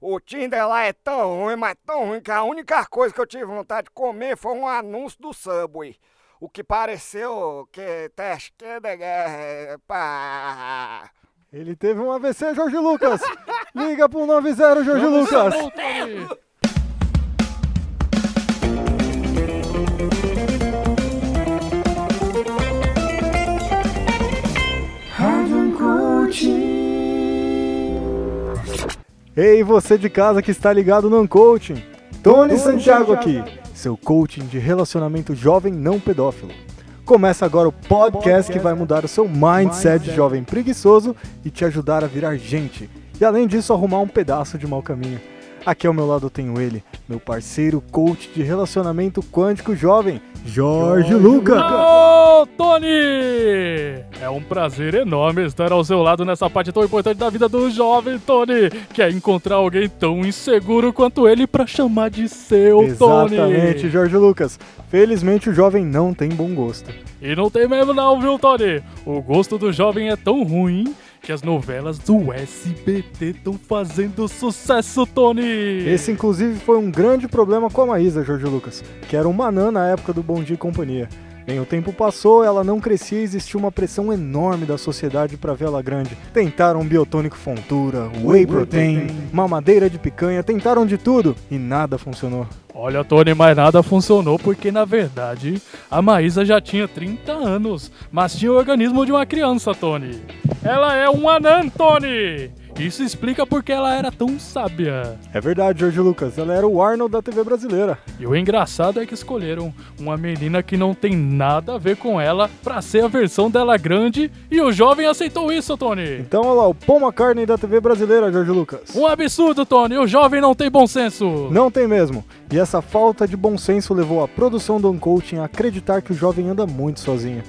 O Tinder lá é tão ruim, mas tão ruim que a única coisa que eu tive vontade de comer foi um anúncio do Subway. O que pareceu que teste de guerra. Pá. Ele teve um AVC, Jorge Lucas. Liga pro 90 Jorge Lucas. Ei, você de casa que está ligado no Uncoaching. Tony Santiago aqui, seu coaching de relacionamento jovem não pedófilo. Começa agora o podcast que vai mudar o seu mindset de jovem preguiçoso e te ajudar a virar gente. E além disso, arrumar um pedaço de mau caminho. Aqui ao meu lado eu tenho ele, meu parceiro coach de relacionamento quântico jovem, Jorge Lucas. Ô, Tony! É um prazer enorme estar ao seu lado nessa parte tão importante da vida do jovem Tony, que é encontrar alguém tão inseguro quanto ele pra chamar de seu Tony. Exatamente, Jorge Lucas. Felizmente o jovem não tem bom gosto. E não tem mesmo não, viu, Tony? O gosto do jovem é tão ruim que as novelas do SBT estão fazendo sucesso, Tony! Esse, inclusive, foi um grande problema com a Maísa, Jorge Lucas, que era uma anã na época do Bom Dia e Companhia. Bem, o tempo passou, ela não crescia e existia uma pressão enorme da sociedade para vê-la grande. Tentaram biotônico fontura, whey protein, mamadeira de picanha, tentaram de tudo e nada funcionou. Olha, Tony, mas nada funcionou porque, na verdade, a Maísa já tinha 30 anos, mas tinha o organismo de uma criança, Tony. Ela é um anã, Tony! Isso explica porque ela era tão sábia. É verdade, Jorge Lucas, ela era o Arnold da TV brasileira. E o engraçado é que escolheram uma menina que não tem nada a ver com ela pra ser a versão dela grande e o jovem aceitou isso, Tony. Então, olha lá, o Paul McCartney da TV brasileira, Jorge Lucas. Um absurdo, Tony. O jovem não tem bom senso. Não tem mesmo. E essa falta de bom senso levou a produção do Uncoaching a acreditar que o jovem anda muito sozinho.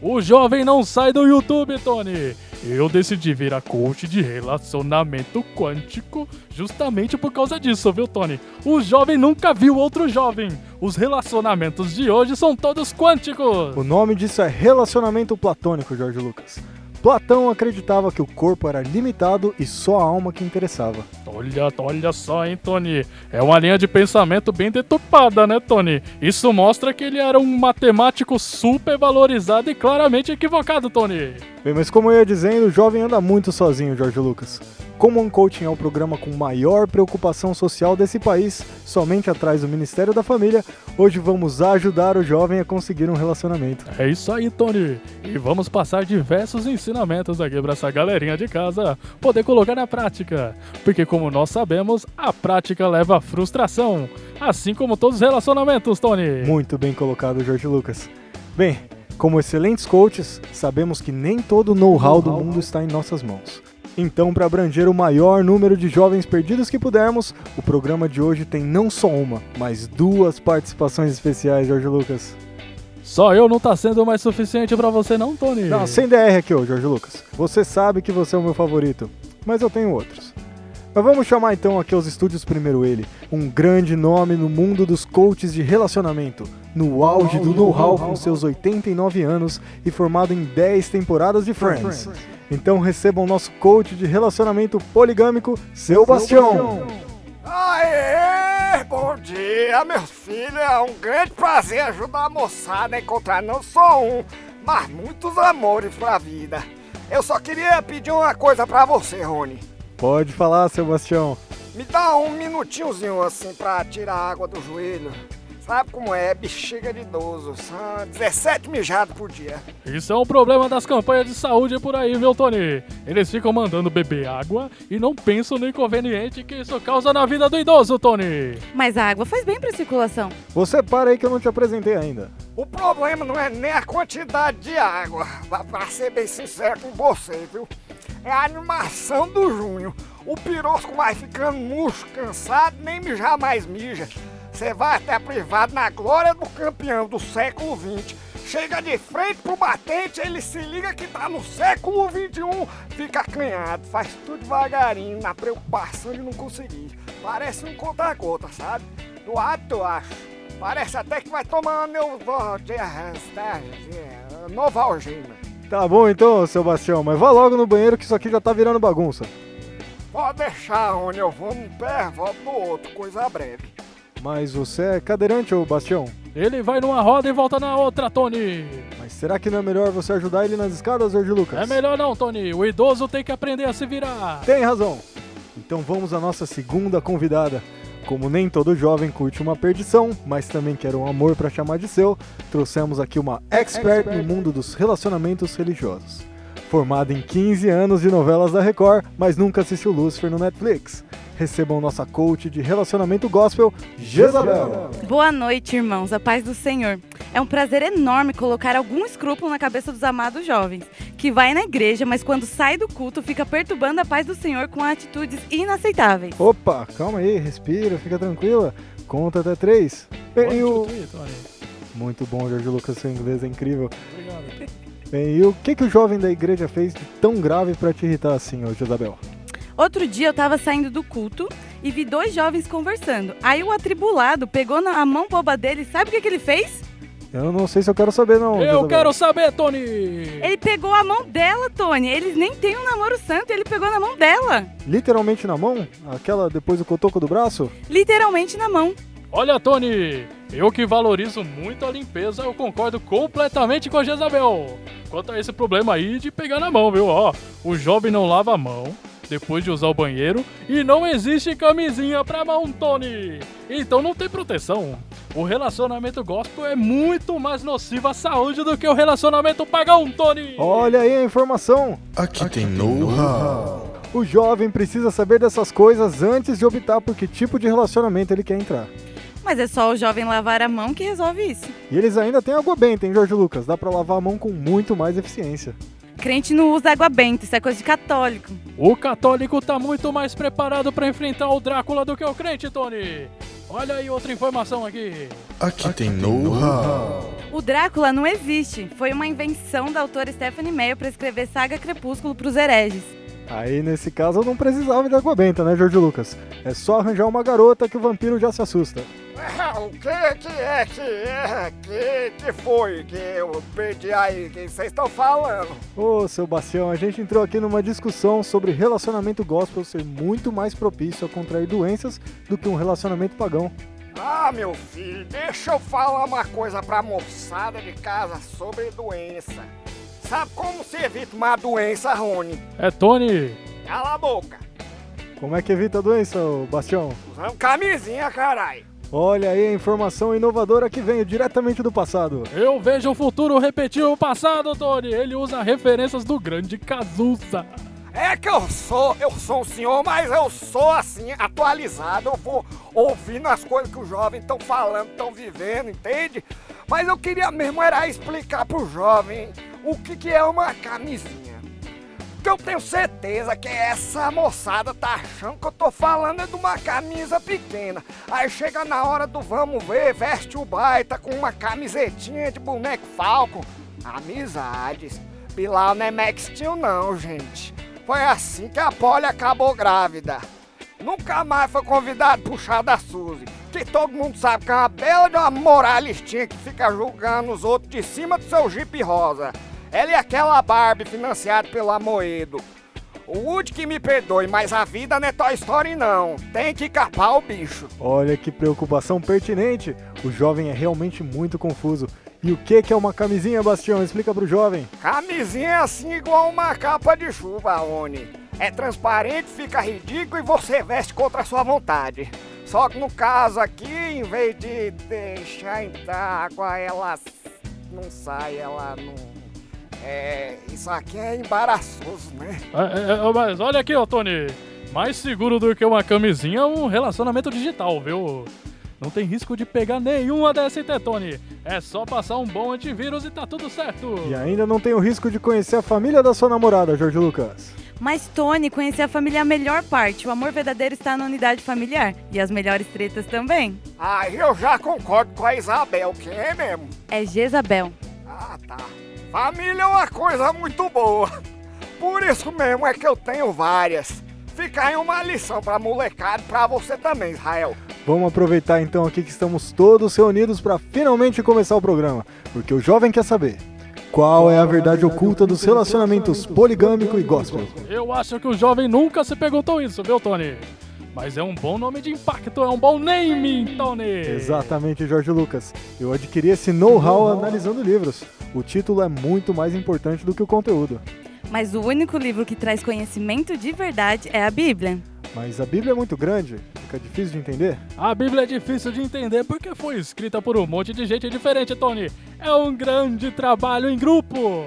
O jovem não sai do YouTube, Tony. Eu decidi virar coach de relacionamento quântico justamente por causa disso, viu, Tony? O jovem nunca viu outro jovem. Os relacionamentos de hoje são todos quânticos. O nome disso é relacionamento platônico, Jorge Lucas. Platão acreditava que o corpo era limitado e só a alma que interessava. Olha, olha só, hein, Tony? É uma linha de pensamento bem deturpada, né, Tony? Isso mostra que ele era um matemático super valorizado e claramente equivocado, Tony. Bem, mas como eu ia dizendo, o jovem anda muito sozinho, Jorge Lucas. Como o Coaching é o programa com maior preocupação social desse país, somente atrás do Ministério da Família, hoje vamos ajudar o jovem a conseguir um relacionamento. É isso aí, Tony. E vamos passar diversos ensinamentos aqui para essa galerinha de casa poder colocar na prática. Porque, como nós sabemos, a prática leva à frustração. Assim como todos os relacionamentos, Tony. Muito bem colocado, Jorge Lucas. Bem, como excelentes coaches, sabemos que nem todo o know-how do mundo está em nossas mãos. Então, para abranger o maior número de jovens perdidos que pudermos, o programa de hoje tem não só uma, mas duas participações especiais, Jorge Lucas. Só eu não tá sendo mais suficiente para você, não, Tony? Não, sem DR aqui, ô Jorge Lucas. Você sabe que você é o meu favorito, mas eu tenho outros. Mas vamos chamar então aqui aos estúdios primeiro ele, um grande nome no mundo dos coaches de relacionamento, no auge do know-how com seus 89 anos e formado em 10 temporadas de Friends. Então recebam nosso coach de relacionamento poligâmico, seu Bastião. Aê, bom dia, meus filhos. É um grande prazer ajudar a moçada a encontrar não só um, mas muitos amores pra vida. Eu só queria pedir uma coisa pra você, Rony. Pode falar, seu Bastião. Me dá um minutinhozinho assim pra tirar a água do joelho. Sabe como é? Bexiga de idoso. São 17 mijados por dia. Isso é um problema das campanhas de saúde por aí, viu, Tony? Eles ficam mandando beber água e não pensam no inconveniente que isso causa na vida do idoso, Tony. Mas a água faz bem pra circulação. Você para aí que eu não te apresentei ainda. O problema não é nem a quantidade de água. Pra- ser bem sincero com você, viu? É a animação do Júnior. O pirosco vai ficando murcho, cansado, nem mijar mais mija. Você vai até a privada na glória do campeão do século XX. Chega de frente pro batente, ele se liga que tá no século XXI. Fica acanhado, faz tudo devagarinho, na preocupação de não conseguir. Parece um conta-gota, sabe? Do eu acho. Parece até que vai tomar meu Novalgina. Tá bom então, seu Bastião, mas vá logo no banheiro que isso aqui já tá virando bagunça. Pode deixar, Rony, eu vou num pé, volto no outro, coisa breve. Mas você é cadeirante, ô Bastião? Ele vai numa roda e volta na outra, Tony. Mas será que não é melhor você ajudar ele nas escadas, Jorge Lucas? É melhor não, Tony. O idoso tem que aprender a se virar. Tem razão. Então vamos à nossa segunda convidada. Como nem todo jovem curte uma perdição, mas também quer um amor para chamar de seu, trouxemos aqui uma expert no mundo dos relacionamentos religiosos. Formada em 15 anos de novelas da Record, mas nunca assistiu Lucifer no Netflix. Recebam nossa coach de relacionamento gospel, Jezabel. Boa noite, irmãos. A paz do Senhor. É um prazer enorme colocar algum escrúpulo na cabeça dos amados jovens, que vai na igreja, mas quando sai do culto fica perturbando a paz do Senhor com atitudes inaceitáveis. Opa, calma aí, respira, fica tranquila. Conta até três. Bem, e. Muito bom, Jorge Lucas, seu inglês é incrível. Obrigado. Bem, e o que, que o jovem da igreja fez de tão grave para te irritar assim, ô Jezabel? Outro dia eu tava saindo do culto e vi dois jovens conversando. Aí o atribulado pegou na mão boba dele, sabe o que, que ele fez? Eu não sei se eu quero saber, não. Eu Jezabel. quero saber, Tony. Ele pegou a mão dela, Tony. Eles nem têm um namoro santo, ele pegou na mão dela. Literalmente na mão? Aquela depois do cotoco do braço? Literalmente na mão. Olha, Tony, eu que valorizo muito a limpeza, eu concordo completamente com a Jezabel. Quanto a esse problema aí de pegar na mão, viu? Ó, o jovem não lava a mão depois de usar o banheiro e não existe camisinha pra mão, Tony. Então não tem proteção. O relacionamento gospel é muito mais nocivo à saúde do que o relacionamento pagão, Tony. Olha aí a informação. Aqui tem know-how. O jovem precisa saber dessas coisas antes de optar por que tipo de relacionamento ele quer entrar. Mas é só o jovem lavar a mão que resolve isso. E eles ainda têm água benta, hein, Jorge Lucas? Dá pra lavar a mão com muito mais eficiência. Crente não usa água benta, isso é coisa de católico. O católico tá muito mais preparado pra enfrentar o Drácula do que o crente, Tony. Olha aí outra informação aqui. Aqui tem know-how. O Drácula não existe. Foi uma invenção da autora Stephanie Meyer para escrever Saga Crepúsculo pros hereges. Aí, nesse caso, eu não precisava de água benta, né, Jorge Lucas? É só arranjar uma garota que o vampiro já se assusta. O que que é que é? Que, que foi que eu perdi aí? Quem vocês estão falando? Ô, seu Bastião, a gente entrou aqui numa discussão sobre relacionamento gospel ser muito mais propício a contrair doenças do que um relacionamento pagão. Ah, meu filho, deixa eu falar uma coisa pra moçada de casa sobre doença. Sabe como se evita uma doença, Rony? É Tony. Cala a boca. Como é que evita a doença, ô Bastião? Usando camisinha, caralho. Olha aí a informação inovadora que veio diretamente do passado. Eu vejo o futuro repetir o passado, Tony. Ele usa referências do grande Cazuza. É que eu sou, eu sou um senhor, mas eu sou assim, atualizado. Eu vou ouvindo as coisas que os jovens estão falando, estão vivendo, entende? Mas eu queria mesmo era explicar pro jovem o que, que é uma camisinha. Porque eu tenho certeza que essa moçada tá achando que eu tô falando é de uma camisa pequena. Aí chega na hora do vamos ver, veste o baita com uma camisetinha de boneco falco. Amizades. Bilal não é Max Steel não, gente. Foi assim que a Polly acabou grávida. Nunca mais foi convidado pro chá da Suzy. Que todo mundo sabe que é uma bela de uma moralistinha que fica julgando os outros de cima do seu jipe rosa. Ela é aquela Barbie financiada pelo Amoedo. O Woody que me perdoe, mas a vida não é Toy Story não. Tem que capar o bicho. Olha que preocupação pertinente. O jovem é realmente muito confuso. E o que que é uma camisinha, Bastião? Explica pro jovem. Camisinha é assim igual uma capa de chuva, Oni. É transparente, fica ridículo e você veste contra a sua vontade. Só que no caso aqui, em vez de deixar entrar água, ela não sai, ela não. É. Isso aqui é embaraçoso, né? É, é, é, mas olha aqui, ó, Tony. Mais seguro do que uma camisinha é um relacionamento digital, viu? Não tem risco de pegar nenhuma DST, Tony. É só passar um bom antivírus e tá tudo certo. E ainda não tem o risco de conhecer a família da sua namorada, Jorge Lucas. Mas, Tony, conhecer a família é a melhor parte. O amor verdadeiro está na unidade familiar. E as melhores tretas também. Aí eu já concordo com a Isabel, quem é mesmo? É Jezabel. Ah, tá. Família é uma coisa muito boa. Por isso mesmo é que eu tenho várias. Fica aí uma lição pra molecada e pra você também, Israel. Vamos aproveitar então aqui que estamos todos reunidos para finalmente começar o programa, porque o jovem quer saber. Qual é a verdade oculta dos relacionamentos poligâmico e gospel? Eu acho que o jovem nunca se perguntou isso, viu, Tony? Mas é um bom nome de impacto, é um bom naming, Tony! Exatamente, Jorge Lucas. Eu adquiri esse know-how analisando livros. O título é muito mais importante do que o conteúdo. Mas o único livro que traz conhecimento de verdade é a Bíblia. Mas a Bíblia é muito grande, fica difícil de entender. A Bíblia é difícil de entender porque foi escrita por um monte de gente diferente, Tony. É um grande trabalho em grupo.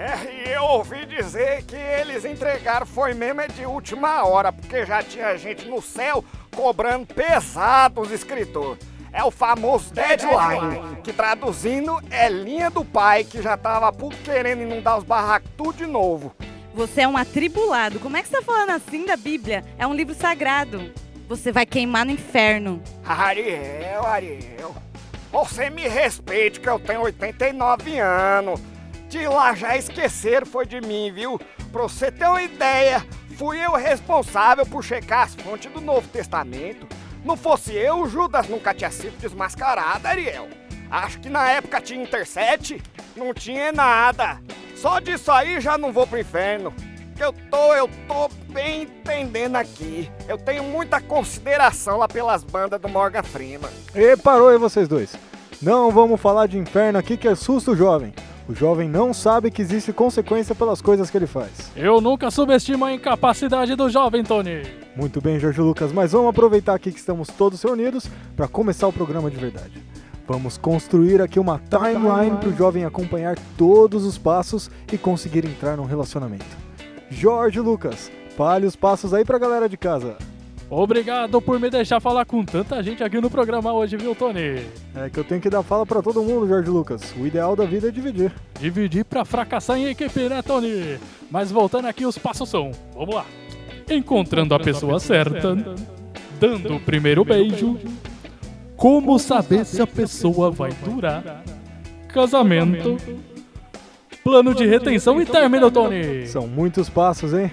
É, e eu ouvi dizer que eles entregaram foi mesmo é de última hora, porque já tinha gente no céu cobrando pesado os escritores. É o famoso deadline, que traduzindo é linha do pai, que já tava puto querendo inundar os barracos tudo de novo. Você é um atribulado. Como é que você tá falando assim da Bíblia? É um livro sagrado. Você vai queimar no inferno. Ariel, Ariel, você me respeite que eu tenho 89 anos. De lá já esqueceram foi de mim, viu? Pra você ter uma ideia, fui eu responsável por checar as fontes do Novo Testamento. Não fosse eu, Judas nunca tinha sido desmascarado, Ariel. Acho que na época tinha interset, não tinha nada. Só disso aí já não vou pro inferno. Que eu tô, eu tô bem entendendo aqui. Eu tenho muita consideração lá pelas bandas do Morgan Freeman. E parou aí vocês dois. Não vamos falar de inferno aqui que assusta o jovem. O jovem não sabe que existe consequência pelas coisas que ele faz. Eu nunca subestimo a incapacidade do jovem, Tony. Muito bem, Jorge Lucas, mas vamos aproveitar aqui que estamos todos reunidos para começar o programa de verdade. Vamos construir aqui uma timeline para o jovem acompanhar todos os passos e conseguir entrar num relacionamento. Jorge Lucas, fale os passos aí para a galera de casa. Obrigado por me deixar falar com tanta gente aqui no programa hoje, viu, Tony? É que eu tenho que dar fala para todo mundo, Jorge Lucas. O ideal da vida é dividir. Dividir pra fracassar em equipe, né, Tony? Mas voltando aqui, os passos são: vamos lá. Encontrando a pessoa certa, dando o primeiro beijo, como saber se a pessoa vai durar, casamento, plano de retenção e término, Tony. São muitos passos, hein?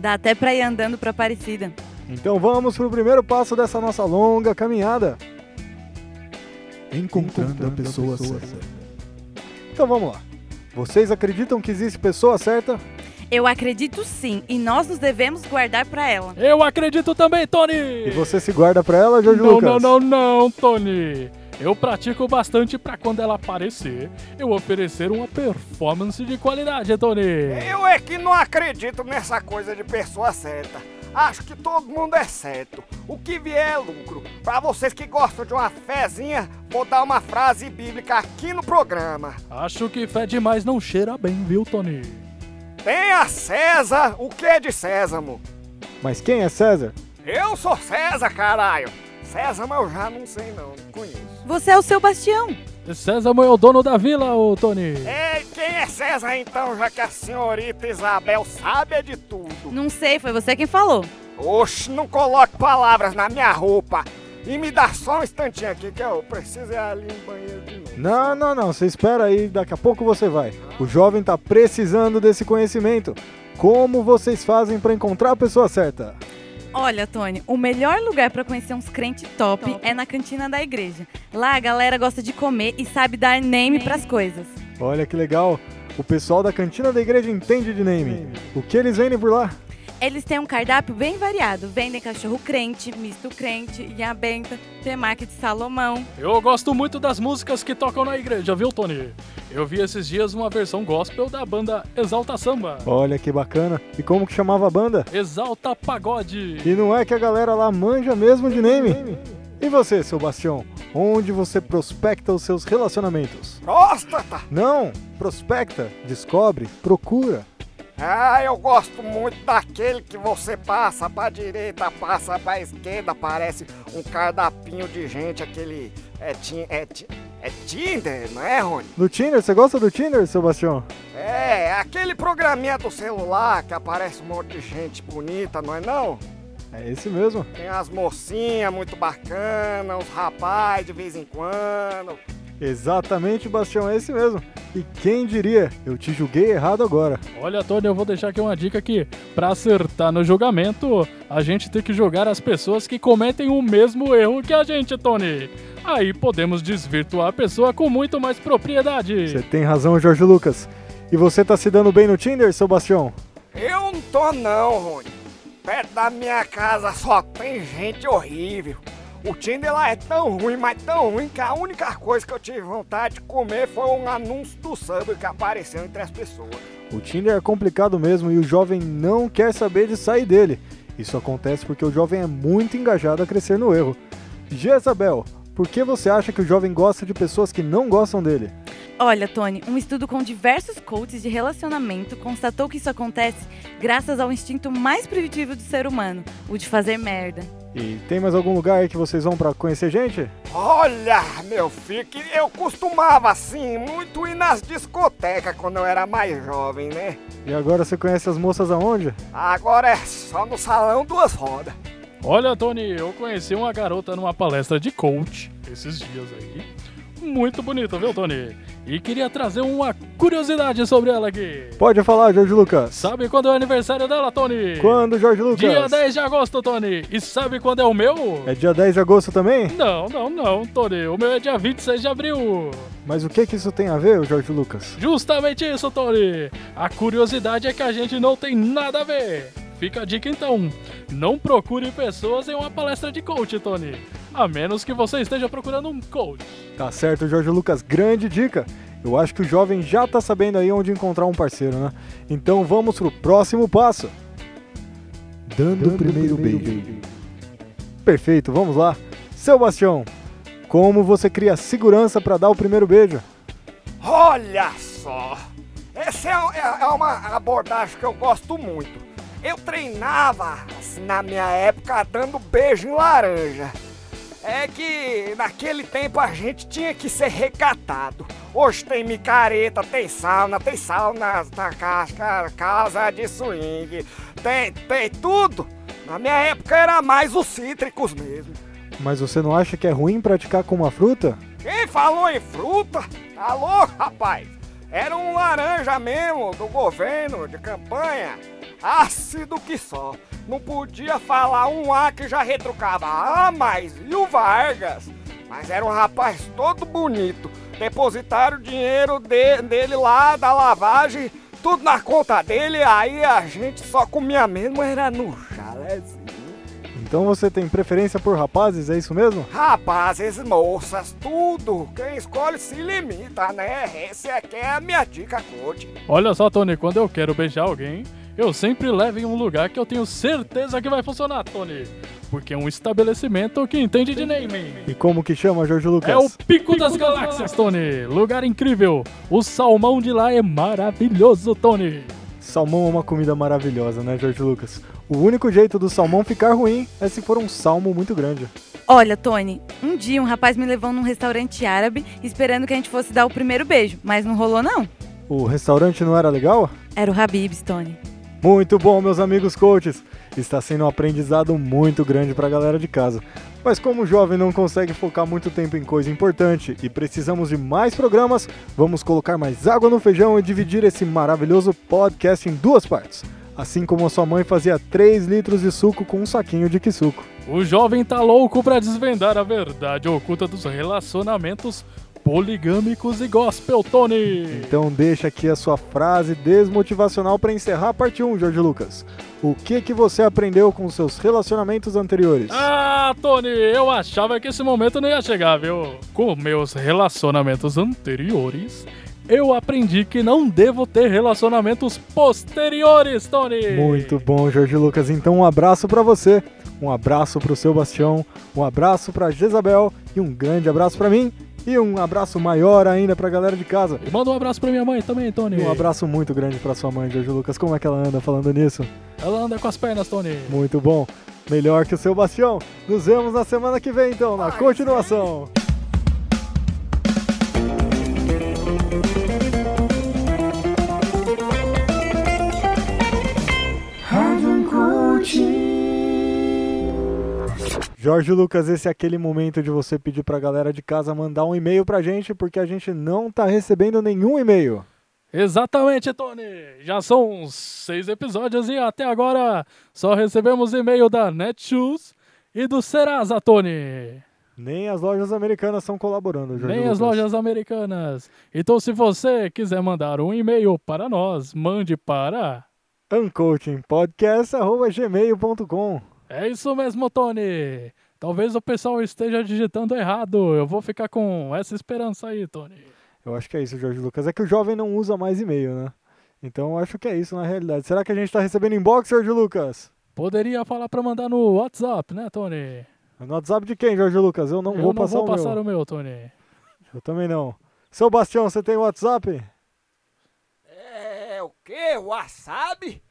Dá até pra ir andando pra Aparecida. Então vamos pro primeiro passo dessa nossa longa caminhada. Encontrando a pessoa certa. Então vamos lá. Vocês acreditam que existe pessoa certa? Eu acredito sim, e nós nos devemos guardar pra ela. Eu acredito também, Tony. E você se guarda pra ela, Jorge Não, Lucas? não, não, não, Tony. Eu pratico bastante pra quando ela aparecer, eu oferecer uma performance de qualidade, Tony. Eu é que não acredito nessa coisa de pessoa certa. Acho que todo mundo é certo. O que vier é lucro. Pra vocês que gostam de uma fezinha, vou dar uma frase bíblica aqui no programa. Acho que fé demais não cheira bem, viu, Tony? Tenha César o que é de Sésamo. Mas quem é César? Eu sou César, caralho. Sésamo eu já não sei não, não conheço. Você é o seu bastião. Sésamo é o dono da vila, ô Tony. Ei, quem é César então, já que a senhorita Isabel sabe de tudo? Não sei, foi você quem falou. Oxe, não coloque palavras na minha roupa. E me dá só um instantinho aqui que eu preciso ir ali no banheiro de novo. Não, não, não. Você espera aí, daqui a pouco você vai. O jovem tá precisando desse conhecimento. Como vocês fazem pra encontrar a pessoa certa? Olha, Tony, o melhor lugar pra conhecer uns crentes top, é na cantina da igreja. Lá a galera gosta de comer e sabe dar name pras coisas. Olha que legal. O pessoal da cantina da igreja entende de name. O que eles vendem por lá? Eles têm um cardápio bem variado. Vendem cachorro crente, misto crente, linha benta, temaki de Salomão. Eu gosto muito das músicas que tocam na igreja, viu, Tony? Eu vi esses dias uma versão gospel da banda Exalta Samba. Olha que bacana. E como que chamava a banda? Exalta Pagode. E não é que a galera lá manja mesmo de name? E você, seu Bastião? Onde você prospecta os seus relacionamentos? Próstata! Não, prospecta, descobre, procura. Ah, eu gosto muito daquele que você passa pra direita, passa pra esquerda, parece um cardapinho de gente, aquele. É, ti- é, ti- é Tinder, não é, Rony? No Tinder, você gosta do Tinder, seu Bastião? É, aquele programinha do celular que aparece um monte de gente bonita, não é não? É esse mesmo. Tem as mocinhas muito bacanas, os rapazes de vez em quando. Exatamente, Bastião, é esse mesmo. E quem diria, eu te julguei errado agora. Olha, Tony, eu vou deixar aqui uma dica que, pra acertar no julgamento, a gente tem que julgar as pessoas que cometem o mesmo erro que a gente, Tony. Aí podemos desvirtuar a pessoa com muito mais propriedade. Você tem razão, Jorge Lucas. E você tá se dando bem no Tinder, seu Bastião? Eu não tô não, Rony. Perto da minha casa só tem gente horrível. O Tinder lá é tão ruim, mas tão ruim que a única coisa que eu tive vontade de comer foi um anúncio do Subway que apareceu entre as pessoas. O Tinder é complicado mesmo e o jovem não quer saber de sair dele. Isso acontece porque o jovem é muito engajado a crescer no erro. Jezabel, por que você acha que o jovem gosta de pessoas que não gostam dele? Olha, Tony, um estudo com diversos coaches de relacionamento constatou que isso acontece graças ao instinto mais primitivo do ser humano, o de fazer merda. E tem mais algum lugar aí que vocês vão pra conhecer gente? Olha, meu filho, que eu costumava assim muito ir nas discotecas quando eu era mais jovem, né? E agora você conhece as moças aonde? Agora é só no salão duas rodas. Olha, Tony, eu conheci uma garota numa palestra de coach esses dias aí. Muito bonita, viu, Tony? E queria trazer uma curiosidade sobre ela aqui. Pode falar, Jorge Lucas. Sabe quando é o aniversário dela, Tony? Quando, Jorge Lucas? Dia 10 de agosto, Tony. E sabe quando é o meu? É dia 10 de agosto também? Não, não, não, Tony. O meu é dia 26 de abril. Mas o que que isso tem a ver, Jorge Lucas? Justamente isso, Tony. A curiosidade é que a gente não tem nada a ver. Fica a dica então. Não procure pessoas em uma palestra de coach, Tony. A menos que você esteja procurando um coach. Tá certo, Jorge Lucas, grande dica. Eu acho que o jovem já tá sabendo aí onde encontrar um parceiro, né? Então vamos pro próximo passo. Dando, o primeiro, beijo. Perfeito, vamos lá. Seu Bastião, como você cria segurança para dar o primeiro beijo? Olha só! Essa é, é- é uma abordagem que eu gosto muito. Eu treinava, assim, na minha época, dando beijo em laranja. É que naquele tempo a gente tinha que ser recatado. Hoje tem micareta, tem sauna, tem sauna na casa, casa de swing, tem, tem tudo. Na minha época era mais os cítricos mesmo. Mas você não acha que é ruim praticar com uma fruta? Quem falou em fruta? Tá louco, rapaz? Era um laranja mesmo, do governo, de campanha. Ácido que só. Não podia falar um A que já retrucava. Ah, mas e o Vargas? Mas era um rapaz todo bonito. Depositaram o dinheiro de- dele lá da lavagem, tudo na conta dele. Aí a gente só comia mesmo, era no chalézinho. Então você tem preferência por rapazes, é isso mesmo? Rapazes, moças, tudo. Quem escolhe se limita, né? Esse aqui é a minha dica, coach. Olha só, Tony, quando eu quero beijar alguém, eu sempre levo em um lugar que eu tenho certeza que vai funcionar, Tony. Porque é um estabelecimento que entende de naming. E como que chama, Jorge Lucas? É o Pico das Galáxias, Tony. Lugar incrível. O salmão de lá é maravilhoso, Tony. Salmão é uma comida maravilhosa, né, Jorge Lucas? O único jeito do salmão ficar ruim é se for um salmo muito grande. Olha, Tony, um dia um rapaz me levou num restaurante árabe esperando que a gente fosse dar o primeiro beijo, mas não rolou não. O restaurante não era legal? Era o Habib's, Tony. Muito bom, meus amigos coaches. Está sendo um aprendizado muito grande para a galera de casa. Mas como o jovem não consegue focar muito tempo em coisa importante e precisamos de mais programas, vamos colocar mais água no feijão e dividir esse maravilhoso podcast em duas partes. Assim como a sua mãe fazia 3 litros de suco com um saquinho de quisuco. O jovem tá louco pra desvendar a verdade oculta dos relacionamentos poligâmicos e gospel, Tony. Então deixa aqui a sua frase desmotivacional para encerrar a parte 1, Jorge Lucas. O que que você aprendeu com seus relacionamentos anteriores? Ah, Tony, eu achava que esse momento não ia chegar, viu? Com meus relacionamentos anteriores, eu aprendi que não devo ter relacionamentos posteriores, Tony. Muito bom, Jorge Lucas. Então um abraço para você, um abraço pro seu Bastião, um abraço pra Jezabel e um grande abraço para mim e um abraço maior ainda pra galera de casa. E manda um abraço pra minha mãe também, Tony. Um abraço muito grande pra sua mãe, Jorge Lucas. Como é que ela anda falando nisso? Ela anda com as pernas, Tony. Muito bom. Melhor que o seu Bastião. Nos vemos na semana que vem, então, na continuação. Rádio Jorge Lucas, esse é aquele momento de você pedir pra galera de casa mandar um e-mail pra gente, porque a gente não tá recebendo nenhum e-mail. Exatamente, Tony. Já são seis episódios e até agora só recebemos e-mail da Netshoes e do Serasa, Tony. Nem as lojas americanas estão colaborando, Jorge Nem Lucas. as lojas americanas. Então, se você quiser mandar um e-mail para nós, mande para. uncoachingpodcast.gmail.com É isso mesmo, Tony. Talvez o pessoal esteja digitando errado. Eu vou ficar com essa esperança aí, Tony. Eu acho que é isso, Jorge Lucas. É que o jovem não usa mais e-mail, né? Então eu acho que é isso na realidade. Será que a gente tá recebendo inbox, Jorge Lucas? Poderia falar para mandar no WhatsApp, né, Tony? No WhatsApp de quem, Jorge Lucas? Eu não Eu vou não passar vou o passar meu. o meu, Tony. Eu também não. Seu Bastião, você tem WhatsApp? É o quê? Wasabi?